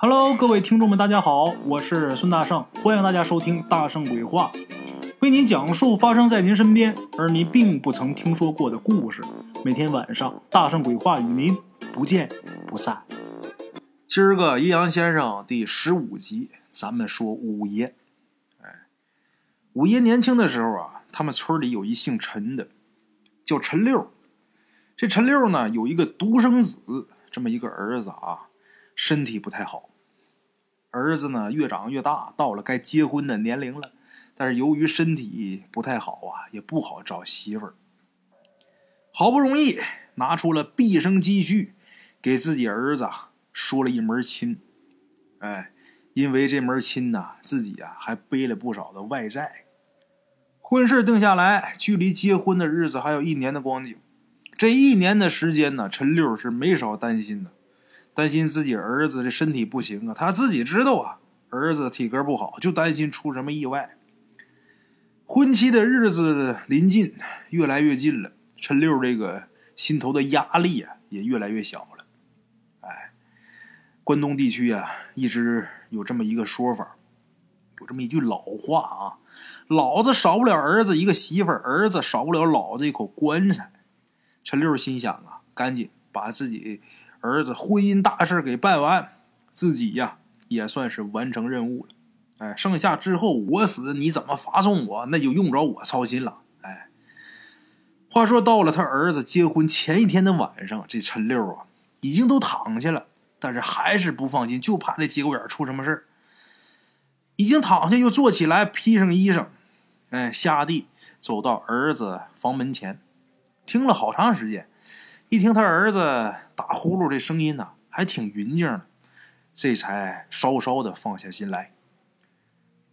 Hello，各位听众们，大家好，我是孙大圣，欢迎大家收听《大圣鬼话》，为您讲述发生在您身边而您并不曾听说过的故事。每天晚上，《大圣鬼话》与您不见不散。今儿个阴阳先生第十五集，咱们说五爷。哎，五爷年轻的时候啊，他们村里有一姓陈的，叫陈六。这陈六呢，有一个独生子，这么一个儿子啊。身体不太好，儿子呢越长越大，到了该结婚的年龄了，但是由于身体不太好啊，也不好找媳妇儿。好不容易拿出了毕生积蓄，给自己儿子说了一门亲。哎，因为这门亲呐，自己啊还背了不少的外债。婚事定下来，距离结婚的日子还有一年的光景。这一年的时间呢，陈六是没少担心的。担心自己儿子的身体不行啊，他自己知道啊，儿子体格不好，就担心出什么意外。婚期的日子临近，越来越近了，陈六这个心头的压力啊也越来越小了。哎，关东地区啊，一直有这么一个说法，有这么一句老话啊：“老子少不了儿子一个媳妇儿，儿子少不了老子一口棺材。”陈六心想啊，赶紧把自己。儿子婚姻大事给办完，自己呀也算是完成任务了。哎，剩下之后我死你怎么发送我，那就用不着我操心了。哎，话说到了他儿子结婚前一天的晚上，这陈六啊已经都躺下了，但是还是不放心，就怕这节骨眼出什么事。已经躺下又坐起来，披上衣裳，哎，下地走到儿子房门前，听了好长时间。一听他儿子打呼噜这声音呢，还挺匀净的，这才稍稍的放下心来，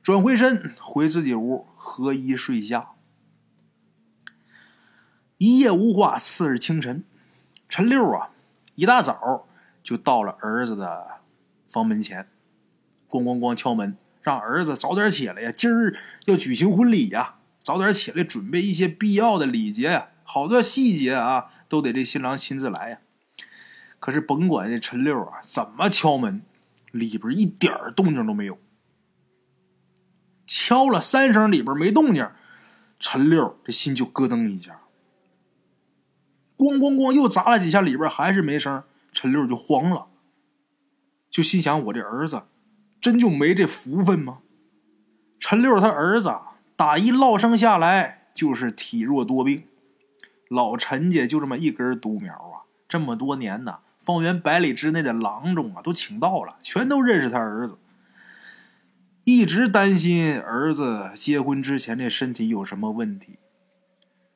转回身回自己屋合衣睡下。一夜无话，次日清晨，陈六啊一大早就到了儿子的房门前，咣咣咣敲门，让儿子早点起来呀，今儿要举行婚礼呀，早点起来准备一些必要的礼节呀，好多细节啊。都得这新郎亲自来呀！可是甭管这陈六啊怎么敲门，里边一点动静都没有。敲了三声，里边没动静，陈六这心就咯噔一下。咣咣咣，又砸了几下，里边还是没声，陈六就慌了，就心想：我这儿子真就没这福分吗？陈六他儿子打一落生下来就是体弱多病。老陈家就这么一根独苗啊，这么多年呢，方圆百里之内的郎中啊都请到了，全都认识他儿子。一直担心儿子结婚之前这身体有什么问题，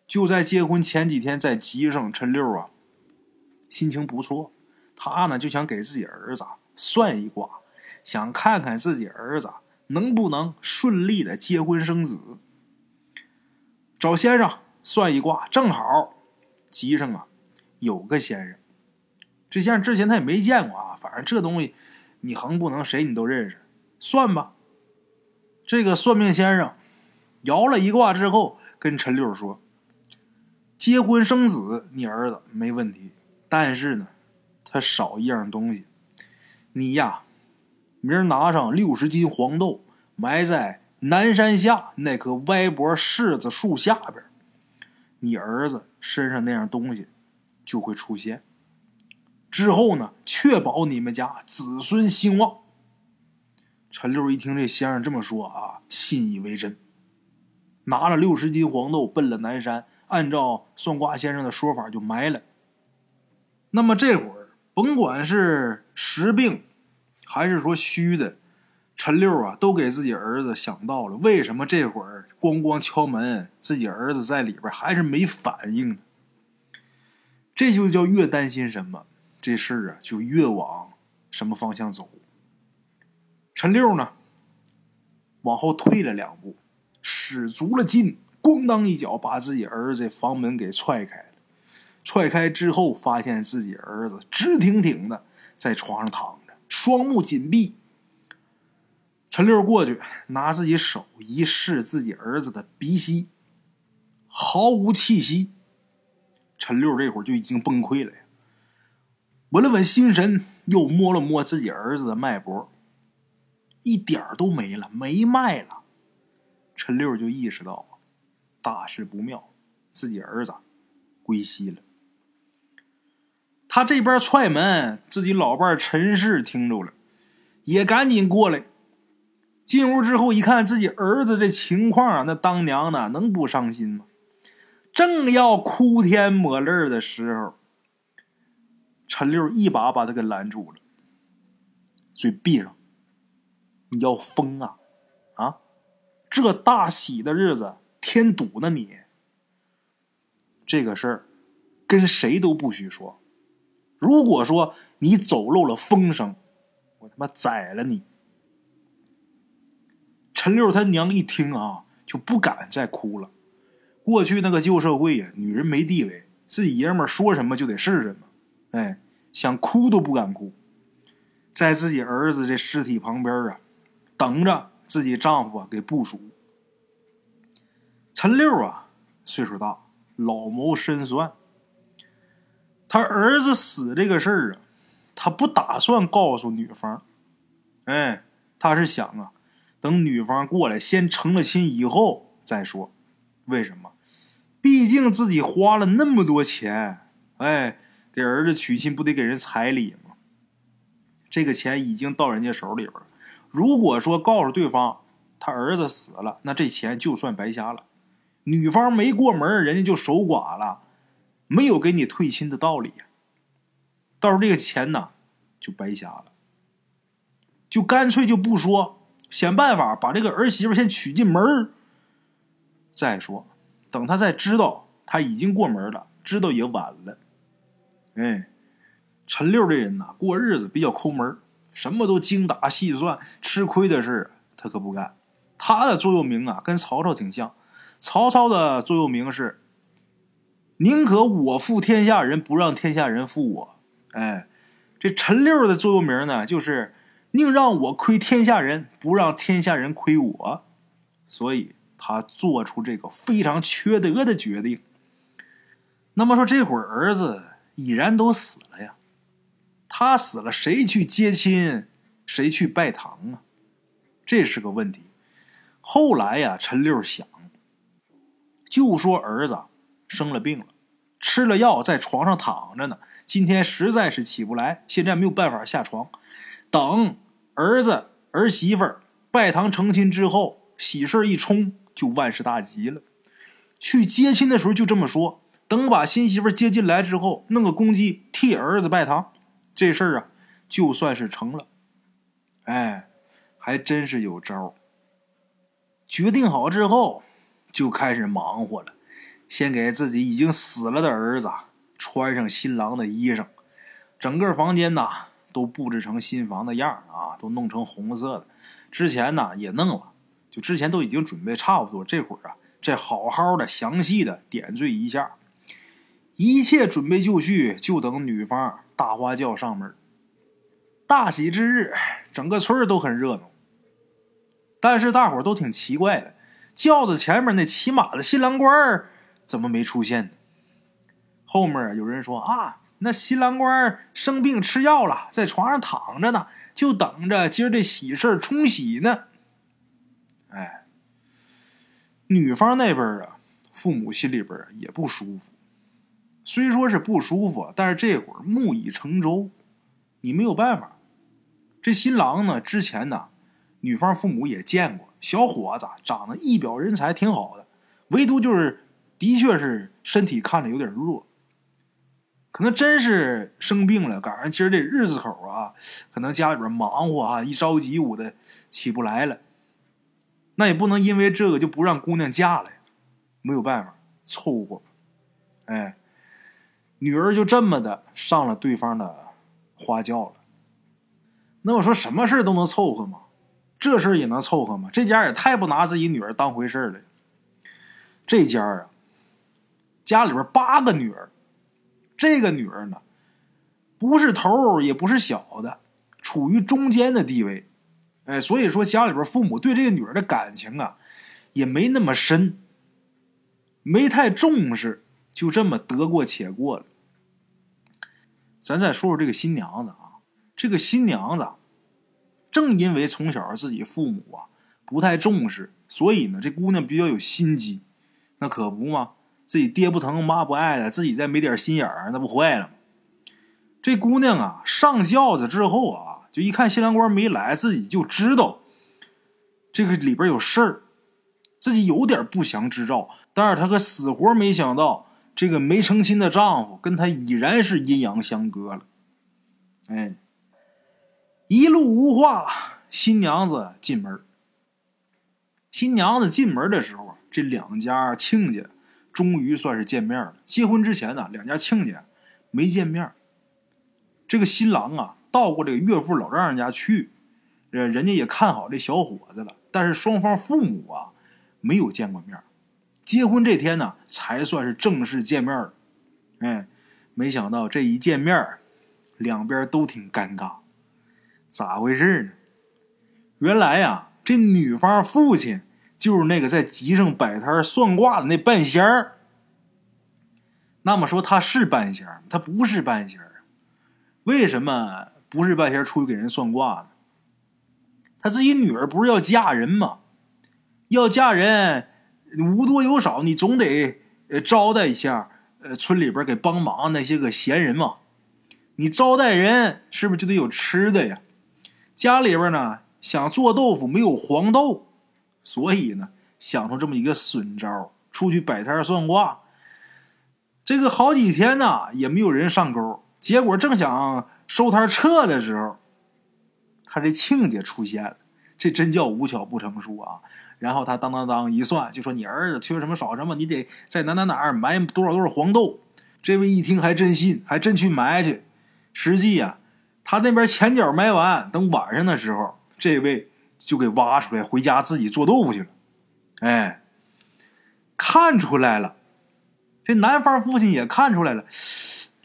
就在结婚前几天在集上，陈六啊心情不错，他呢就想给自己儿子算一卦，想看看自己儿子能不能顺利的结婚生子，找先生。算一卦，正好集上啊有个先生，这先生之前他也没见过啊，反正这东西你横不能谁你都认识，算吧。这个算命先生摇了一卦之后，跟陈六说：“结婚生子，你儿子没问题，但是呢，他少一样东西。你呀，明儿拿上六十斤黄豆，埋在南山下那棵歪脖柿子树下边。”你儿子身上那样东西就会出现，之后呢，确保你们家子孙兴旺。陈六一听这先生这么说啊，信以为真，拿了六十斤黄豆奔了南山，按照算卦先生的说法就埋了。那么这会儿，甭管是实病还是说虚的。陈六啊，都给自己儿子想到了，为什么这会儿咣咣敲门，自己儿子在里边还是没反应呢？这就叫越担心什么，这事儿啊就越往什么方向走。陈六呢，往后退了两步，使足了劲，咣当一脚把自己儿子房门给踹开了。踹开之后，发现自己儿子直挺挺的在床上躺着，双目紧闭。陈六过去，拿自己手一试自己儿子的鼻息，毫无气息。陈六这会儿就已经崩溃了呀！稳了稳心神，又摸了摸自己儿子的脉搏，一点儿都没了，没脉了。陈六就意识到大事不妙，自己儿子归西了。他这边踹门，自己老伴陈氏听着了，也赶紧过来。进屋之后一看，自己儿子这情况啊，那当娘的能不伤心吗？正要哭天抹泪的时候，陈六一把把他给拦住了，嘴闭上。你要疯啊！啊，这大喜的日子添堵呢！你这个事儿跟谁都不许说。如果说你走漏了风声，我他妈宰了你！陈六他娘一听啊，就不敢再哭了。过去那个旧社会呀，女人没地位，自己爷们说什么就得是什么，哎，想哭都不敢哭，在自己儿子这尸体旁边啊，等着自己丈夫啊给部署。陈六啊，岁数大，老谋深算。他儿子死这个事儿啊，他不打算告诉女方，哎，他是想啊，等女方过来先成了亲以后再说。为什么？毕竟自己花了那么多钱，哎，给儿子娶亲不得给人彩礼吗？这个钱已经到人家手里边了。如果说告诉对方他儿子死了，那这钱就算白瞎了。女方没过门，人家就守寡了。没有给你退亲的道理，到时候这个钱呢就白瞎了，就干脆就不说，想办法把这个儿媳妇先娶进门再说，等他再知道他已经过门了，知道也晚了。哎，陈六这人呐，过日子比较抠门什么都精打细算，吃亏的事他可不干。他的座右铭啊，跟曹操挺像。曹操的座右铭是。宁可我负天下人，不让天下人负我。哎，这陈六的座右铭呢，就是宁让我亏天下人，不让天下人亏我。所以他做出这个非常缺德的决定。那么说，这会儿儿子已然都死了呀，他死了，谁去接亲，谁去拜堂啊？这是个问题。后来呀，陈六想，就说儿子。生了病了，吃了药，在床上躺着呢。今天实在是起不来，现在没有办法下床。等儿子儿媳妇拜堂成亲之后，喜事一冲，就万事大吉了。去接亲的时候就这么说。等把新媳妇接进来之后，弄个公鸡替儿子拜堂，这事儿啊，就算是成了。哎，还真是有招。决定好之后，就开始忙活了。先给自己已经死了的儿子穿上新郎的衣裳，整个房间呐都布置成新房的样啊，都弄成红色的。之前呢也弄了，就之前都已经准备差不多，这会儿啊再好好的详细的点缀一下，一切准备就绪，就等女方大花轿上门。大喜之日，整个村都很热闹，但是大伙都挺奇怪的，轿子前面那骑马的新郎官。怎么没出现呢？后面有人说啊，那新郎官生病吃药了，在床上躺着呢，就等着今儿这喜事冲喜呢。哎，女方那边啊，父母心里边也不舒服。虽说是不舒服，但是这会儿木已成舟，你没有办法。这新郎呢，之前呢，女方父母也见过，小伙子长得一表人才，挺好的，唯独就是。的确是身体看着有点弱，可能真是生病了，赶上今儿这日子口啊，可能家里边忙活啊，一着急捂的起不来了。那也不能因为这个就不让姑娘嫁了呀，没有办法凑合。哎，女儿就这么的上了对方的花轿了。那我说什么事都能凑合吗？这事也能凑合吗？这家也太不拿自己女儿当回事了。这家啊。家里边八个女儿，这个女儿呢，不是头也不是小的，处于中间的地位，哎，所以说家里边父母对这个女儿的感情啊，也没那么深，没太重视，就这么得过且过了。咱再说说这个新娘子啊，这个新娘子正因为从小自己父母啊不太重视，所以呢，这姑娘比较有心机。那可不嘛，自己爹不疼妈不爱的，自己再没点心眼儿，那不坏了吗？这姑娘啊，上轿子之后啊，就一看新郎官没来，自己就知道这个里边有事儿，自己有点不祥之兆。但是她可死活没想到，这个没成亲的丈夫跟她已然是阴阳相隔了。哎，一路无话，新娘子进门。新娘子进门的时候，这两家亲家终于算是见面了。结婚之前呢，两家亲家没见面。这个新郎啊，到过这个岳父老丈人家去，呃，人家也看好这小伙子了。但是双方父母啊，没有见过面。结婚这天呢，才算是正式见面了。哎，没想到这一见面，两边都挺尴尬。咋回事呢？原来呀，这女方父亲就是那个在集上摆摊算卦的那半仙儿。那么说他是半仙儿，他不是半仙儿。为什么不是半仙儿出去给人算卦呢？他自己女儿不是要嫁人吗？要嫁人，无多有少，你总得招待一下，呃，村里边给帮忙那些个闲人嘛。你招待人，是不是就得有吃的呀？家里边呢，想做豆腐没有黄豆，所以呢，想出这么一个损招，出去摆摊算卦。这个好几天呢，也没有人上钩。结果正想收摊撤的时候，他这亲家出现了，这真叫无巧不成书啊！然后他当当当一算，就说：“你儿子缺什么少什么，你得在哪哪哪儿买多少多少黄豆。”这位一听还真信，还真去买去。实际呀，他那边前脚买完，等晚上的时候，这位就给挖出来回家自己做豆腐去了。哎，看出来了，这男方父亲也看出来了。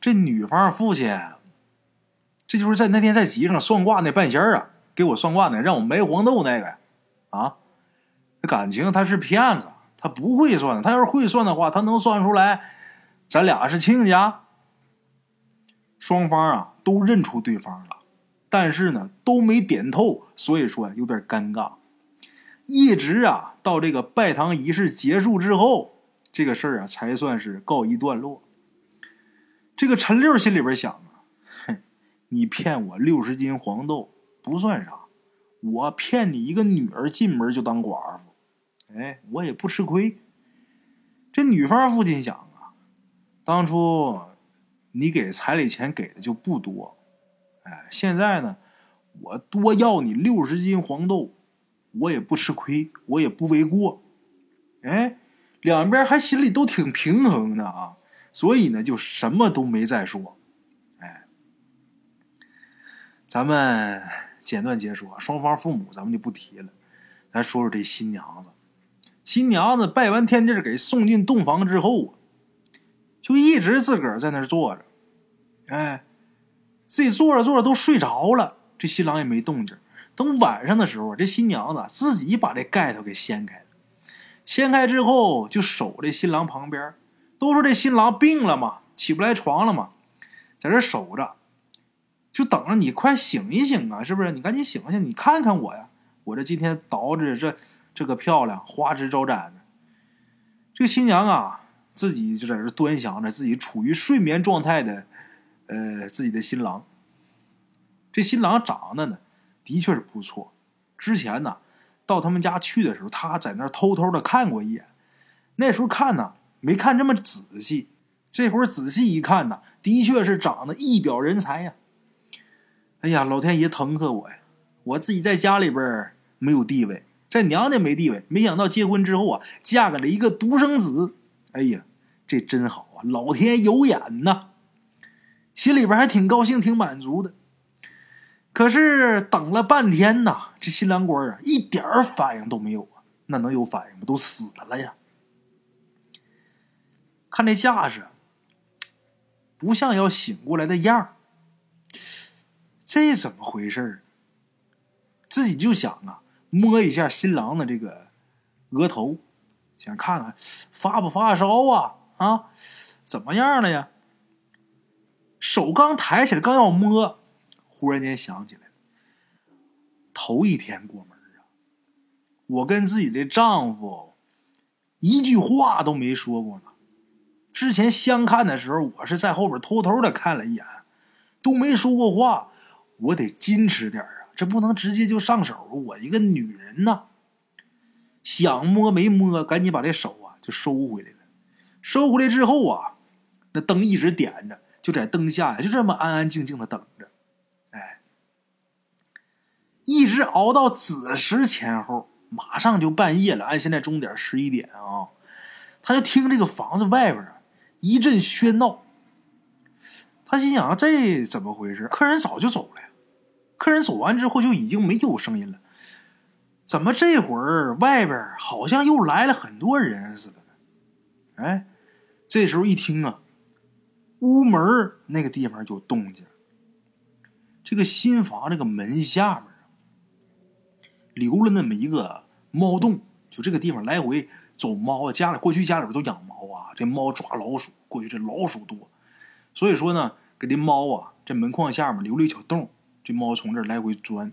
这女方父亲，这就是在那天在集上算卦那半仙儿啊，给我算卦呢，让我买黄豆那个呀，啊，感情他是骗子，他不会算，他要是会算的话，他能算出来，咱俩是亲家。双方啊都认出对方了，但是呢都没点透，所以说有点尴尬。一直啊到这个拜堂仪式结束之后，这个事儿啊才算是告一段落。这个陈六心里边想啊，哼，你骗我六十斤黄豆不算啥，我骗你一个女儿进门就当寡妇，哎，我也不吃亏。这女方父亲想啊，当初你给彩礼钱给的就不多，哎，现在呢，我多要你六十斤黄豆，我也不吃亏，我也不为过，哎，两边还心里都挺平衡的啊。所以呢，就什么都没再说，哎，咱们简短结束，双方父母咱们就不提了，咱说说这新娘子。新娘子拜完天地给送进洞房之后啊，就一直自个儿在那坐着，哎，自己坐着坐着都睡着了，这新郎也没动静。等晚上的时候，这新娘子自己把这盖头给掀开了，掀开之后就守这新郎旁边。都说这新郎病了嘛，起不来床了嘛，在这守着，就等着你快醒一醒啊！是不是？你赶紧醒醒，你看看我呀，我这今天捯饬这这个漂亮，花枝招展的。这个新娘啊，自己就在这端详着自己处于睡眠状态的，呃，自己的新郎。这新郎长得呢，的确是不错。之前呢，到他们家去的时候，他在那偷偷的看过一眼。那时候看呢。没看这么仔细，这会儿仔细一看呢，的确是长得一表人才呀。哎呀，老天爷疼克我呀！我自己在家里边没有地位，在娘家没地位，没想到结婚之后啊，嫁给了一个独生子。哎呀，这真好啊！老天有眼呐，心里边还挺高兴，挺满足的。可是等了半天呐，这新郎官啊，一点反应都没有啊！那能有反应吗？都死了呀！看这架势，不像要醒过来的样儿。这怎么回事自己就想啊，摸一下新郎的这个额头，想看看发不发烧啊？啊，怎么样了呀？手刚抬起来，刚要摸，忽然间想起来，头一天过门啊，我跟自己的丈夫一句话都没说过呢。之前相看的时候，我是在后边偷偷的看了一眼，都没说过话。我得矜持点啊，这不能直接就上手。我一个女人呐，想摸没摸，赶紧把这手啊就收回来了。收回来之后啊，那灯一直点着，就在灯下呀，就这么安安静静的等着。哎，一直熬到子时前后，马上就半夜了。按现在钟点十一点啊，他就听这个房子外边啊一阵喧闹。他心想：这怎么回事？客人早就走了。客人走完之后就已经没有声音了。怎么这会儿外边好像又来了很多人似的呢？哎。这时候一听啊，屋门那个地方有动静。这个新房这个门下面，留了那么一个猫洞，就这个地方来回走猫啊。家里过去家里边都养猫啊，这猫抓老鼠，过去这老鼠多，所以说呢，给这猫啊这门框下面留了一小洞，这猫从这来回钻。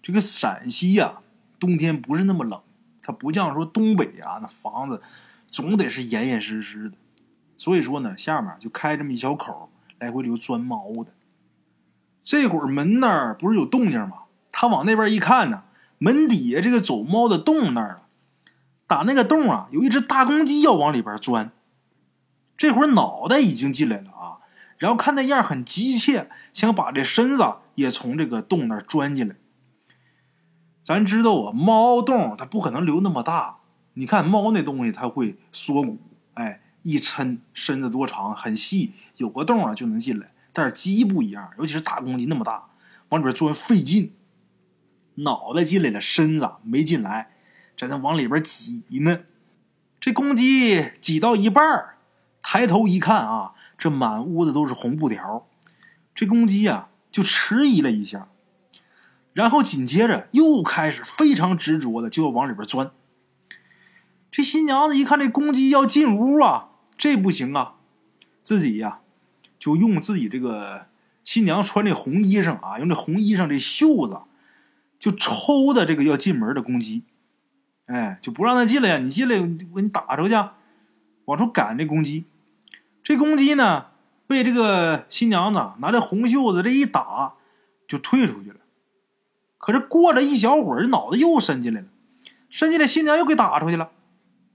这个陕西呀，冬天不是那么冷，它不像说东北啊，那房子总得是严严实实的。所以说呢，下面就开这么一小口，来回留钻猫的。这会儿门那儿不是有动静吗？他往那边一看呢，门底下这个走猫的洞那儿啊，打那个洞啊，有一只大公鸡要往里边钻。这会儿脑袋已经进来了啊，然后看那样很急切，想把这身子也从这个洞那钻进来。咱知道啊，猫洞它不可能留那么大，你看猫那东西它会缩骨，哎。一抻，身子多长，很细，有个洞啊就能进来。但是鸡不一样，尤其是大公鸡那么大，往里边钻费劲。脑袋进来了，身子没进来，在那往里边挤呢。这公鸡挤到一半抬头一看啊，这满屋子都是红布条。这公鸡呀就迟疑了一下，然后紧接着又开始非常执着的就要往里边钻。这新娘子一看这公鸡要进屋啊！这不行啊，自己呀，就用自己这个新娘穿这红衣裳啊，用这红衣裳这袖子，就抽的这个要进门的公鸡，哎，就不让他进来呀！你进来，我给你打出去，往出赶这公鸡。这公鸡呢，被这个新娘子拿这红袖子这一打，就退出去了。可是过了一小会儿，脑子又伸进来了，伸进来，新娘又给打出去了。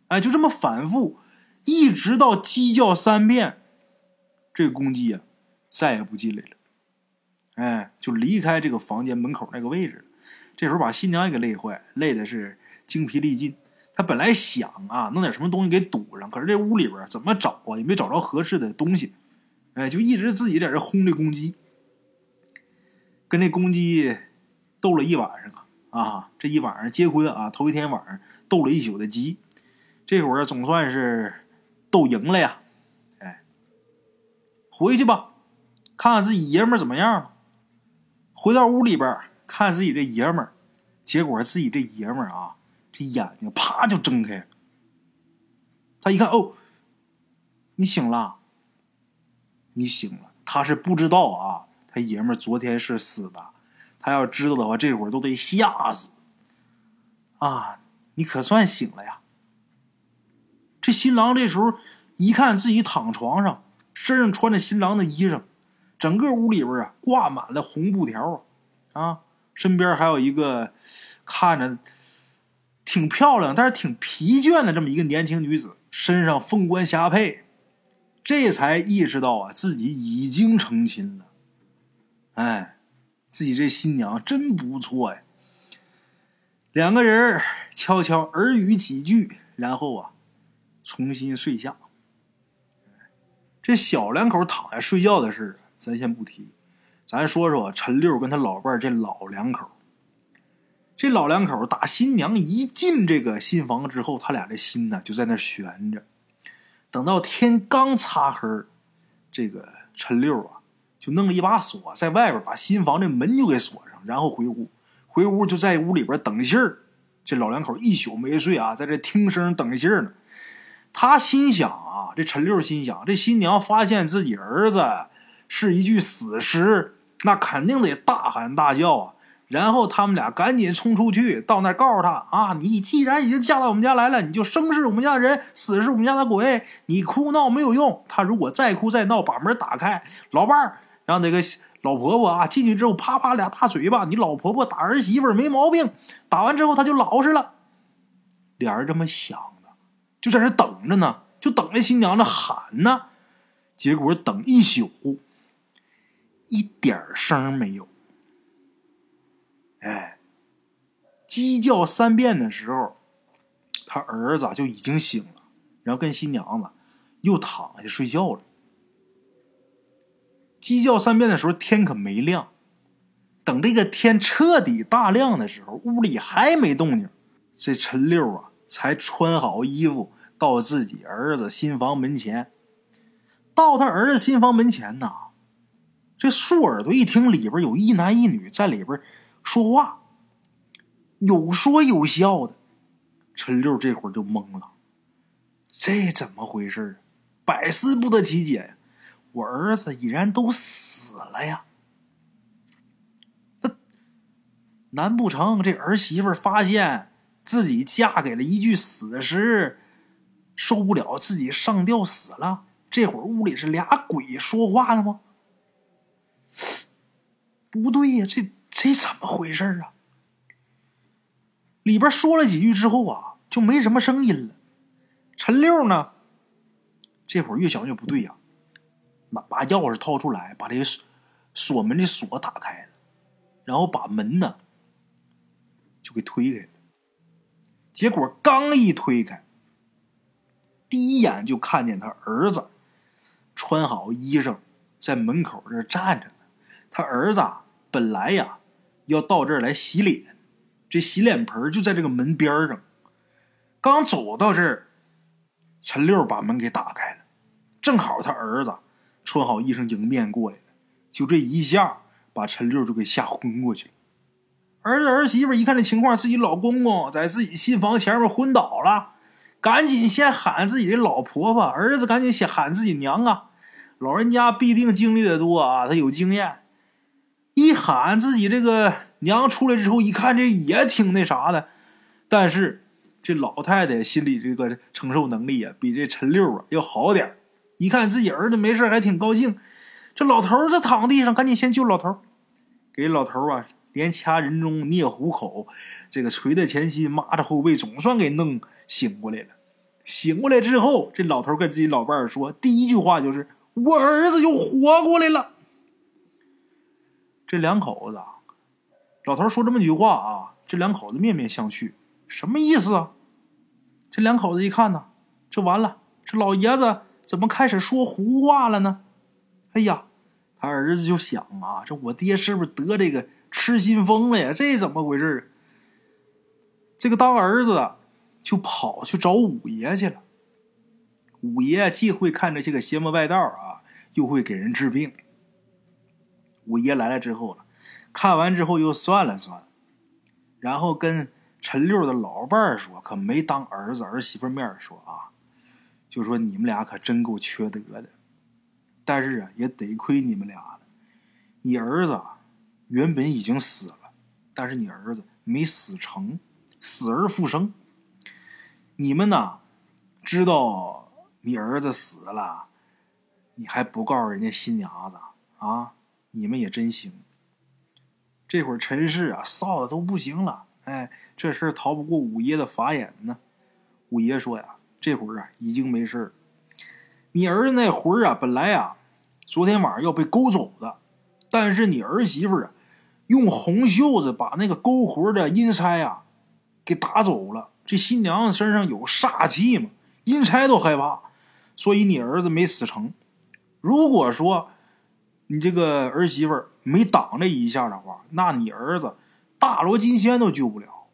哎，就这么反复。一直到鸡叫三遍，这公鸡呀再也不进来了。哎，就离开这个房间门口那个位置了。这时候把新娘也给累坏，累的是精疲力尽。他本来想啊弄点什么东西给堵上，可是这屋里边怎么找啊也没找着合适的东西。哎，就一直自己在这轰这公鸡，跟这公鸡斗了一晚上啊啊！这一晚上结婚啊，头一天晚上斗了一宿的鸡，这会儿总算是。斗赢了呀，哎，回去吧，看看自己爷们怎么样。回到屋里边看自己这爷们儿，结果自己这爷们儿啊，这眼睛啪就睁开了。他一看，哦，你醒了，你醒了。他是不知道啊，他爷们儿昨天是死的。他要知道的话，这会儿都得吓死。啊，你可算醒了呀。这新郎这时候一看自己躺床上，身上穿着新郎的衣裳，整个屋里边啊挂满了红布条啊，啊，身边还有一个看着挺漂亮但是挺疲倦的这么一个年轻女子，身上凤冠霞帔，这才意识到啊自己已经成亲了。哎，自己这新娘真不错呀。两个人悄悄耳语几句，然后啊。重新睡下。这小两口躺下睡觉的事咱先不提。咱说说陈六跟他老伴这老两口。这老两口打新娘一进这个新房之后，他俩的心呢就在那悬着。等到天刚擦黑，这个陈六啊就弄了一把锁在外边，把新房这门就给锁上，然后回屋。回屋就在屋里边等信儿。这老两口一宿没睡啊，在这听声等信儿呢。他心想啊，这陈六心想，这新娘发现自己儿子是一具死尸，那肯定得大喊大叫啊。然后他们俩赶紧冲出去，到那儿告诉他啊，你既然已经嫁到我们家来了，你就生是我们家的人，死是我们家的鬼。你哭闹没有用，他如果再哭再闹，把门打开，老伴儿让那个老婆婆啊进去之后，啪啪俩大嘴巴，你老婆婆打儿媳妇没毛病，打完之后他就老实了。俩人这么想的，就在那等着呢，就等着新娘子喊呢。结果等一宿，一点声没有。哎，鸡叫三遍的时候，他儿子就已经醒了，然后跟新娘子又躺下睡觉了。鸡叫三遍的时候，天可没亮。等这个天彻底大亮的时候，屋里还没动静，这陈六啊才穿好衣服到自己儿子新房门前。到他儿子新房门前呐，这竖耳朵一听里边有一男一女在里边。说话有说有笑的，陈六这会儿就懵了，这怎么回事百思不得其解呀！我儿子已然都死了呀，那难不成这儿媳妇发现自己嫁给了一具死尸，受不了自己上吊死了？这会儿屋里是俩鬼说话了吗？不对呀，这。这怎么回事啊？里边说了几句之后啊，就没什么声音了。陈六呢，这会儿越想越不对呀，那把钥匙掏出来，把这个锁门的锁打开了，然后把门呢就给推开了。结果刚一推开，第一眼就看见他儿子穿好衣裳在门口这站着呢。他儿子本来呀。要到这儿来洗脸，这洗脸盆就在这个门边上。刚走到这儿，陈六把门给打开了，正好他儿子穿好衣裳迎面过来了，就这一下把陈六就给吓昏过去了。儿子儿媳妇一看这情况，自己老公公在自己新房前面昏倒了，赶紧先喊自己的老婆婆，儿子赶紧先喊自己娘啊。老人家必定经历的多啊，他有经验。一喊自己这个娘出来之后，一看这也挺那啥的，但是这老太太心里这个承受能力啊，比这陈六啊要好点一看自己儿子没事，还挺高兴。这老头这躺地上，赶紧先救老头给老头啊连掐人中、捏虎口，这个捶在前心、抹着后背，总算给弄醒过来了。醒过来之后，这老头跟自己老伴儿说，第一句话就是：“我儿子又活过来了。”这两口子，老头说这么句话啊，这两口子面面相觑，什么意思啊？这两口子一看呢，这完了，这老爷子怎么开始说胡话了呢？哎呀，他儿子就想啊，这我爹是不是得这个痴心疯了呀？这怎么回事？这个当儿子的就跑去找五爷去了。五爷既会看这些个邪门外道啊，又会给人治病。五爷来了之后了，看完之后又算了算，然后跟陈六的老伴儿说，可没当儿子儿媳妇面说啊，就说你们俩可真够缺德的，但是啊，也得亏你们俩了。你儿子原本已经死了，但是你儿子没死成，死而复生。你们呢，知道你儿子死了，你还不告诉人家新娘子啊？你们也真行。这会儿陈氏啊臊的都不行了，哎，这事儿逃不过五爷的法眼呢。五爷说呀，这会儿啊已经没事儿。你儿子那魂儿啊，本来啊昨天晚上要被勾走的，但是你儿媳妇啊用红袖子把那个勾魂的阴差啊给打走了。这新娘子身上有煞气嘛，阴差都害怕，所以你儿子没死成。如果说，你这个儿媳妇没挡这一下的话，那你儿子大罗金仙都救不了。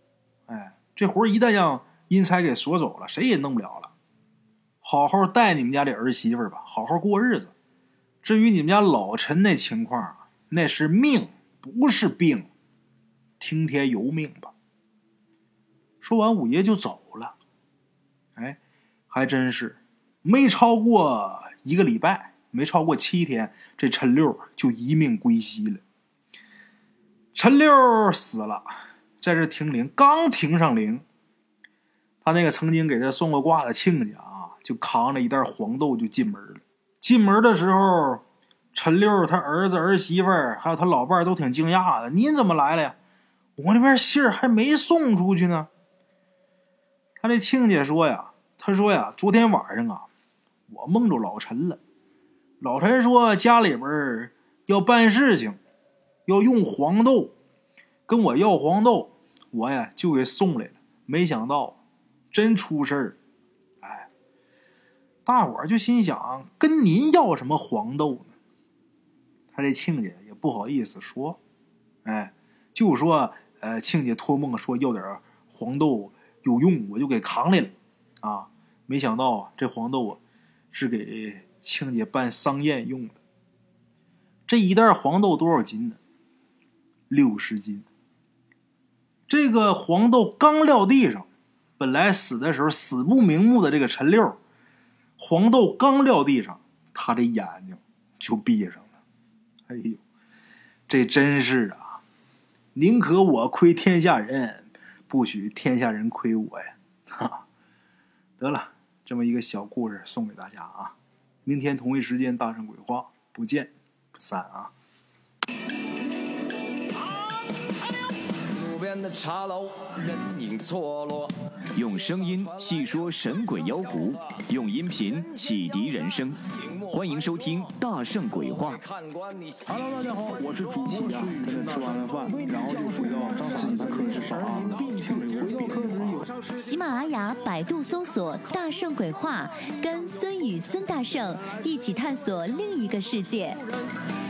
哎，这活一旦让阴差给锁走了，谁也弄不了了。好好带你们家这儿媳妇吧，好好过日子。至于你们家老陈那情况，那是命，不是病，听天由命吧。说完，五爷就走了。哎，还真是没超过一个礼拜。没超过七天，这陈六就一命归西了。陈六死了，在这停灵，刚停上灵，他那个曾经给他送过卦的亲家啊，就扛着一袋黄豆就进门了。进门的时候，陈六他儿子儿媳妇儿还有他老伴儿都挺惊讶的：“您怎么来了呀？我那边信儿还没送出去呢。”他这亲家说呀：“他说呀，昨天晚上啊，我梦着老陈了。老陈说家里边要办事情。”要用黄豆，跟我要黄豆，我呀就给送来了。没想到，真出事儿！哎，大伙儿就心想，跟您要什么黄豆呢？他这亲家也不好意思说，哎，就说，呃，亲家托梦说要点黄豆有用，我就给扛来了。啊，没想到这黄豆啊，是给亲家办丧宴用的。这一袋黄豆多少斤呢？六十斤。这个黄豆刚撂地上，本来死的时候死不瞑目的这个陈六，黄豆刚撂地上，他的眼睛就闭上了。哎呦，这真是啊！宁可我亏天下人，不许天下人亏我呀！哈，得了，这么一个小故事送给大家啊！明天同一时间大圣鬼话，不见不散啊！茶楼，人影错落。用声音细说神鬼妖狐，用音频启迪人生。欢迎收听《大圣鬼话》。Hello，大家好，我是主播孙宇。吃完了饭，然后就回到自己的课室上啊。喜马拉雅、百度搜索“大圣鬼话”，跟孙宇、孙大圣一起探索另一个世界。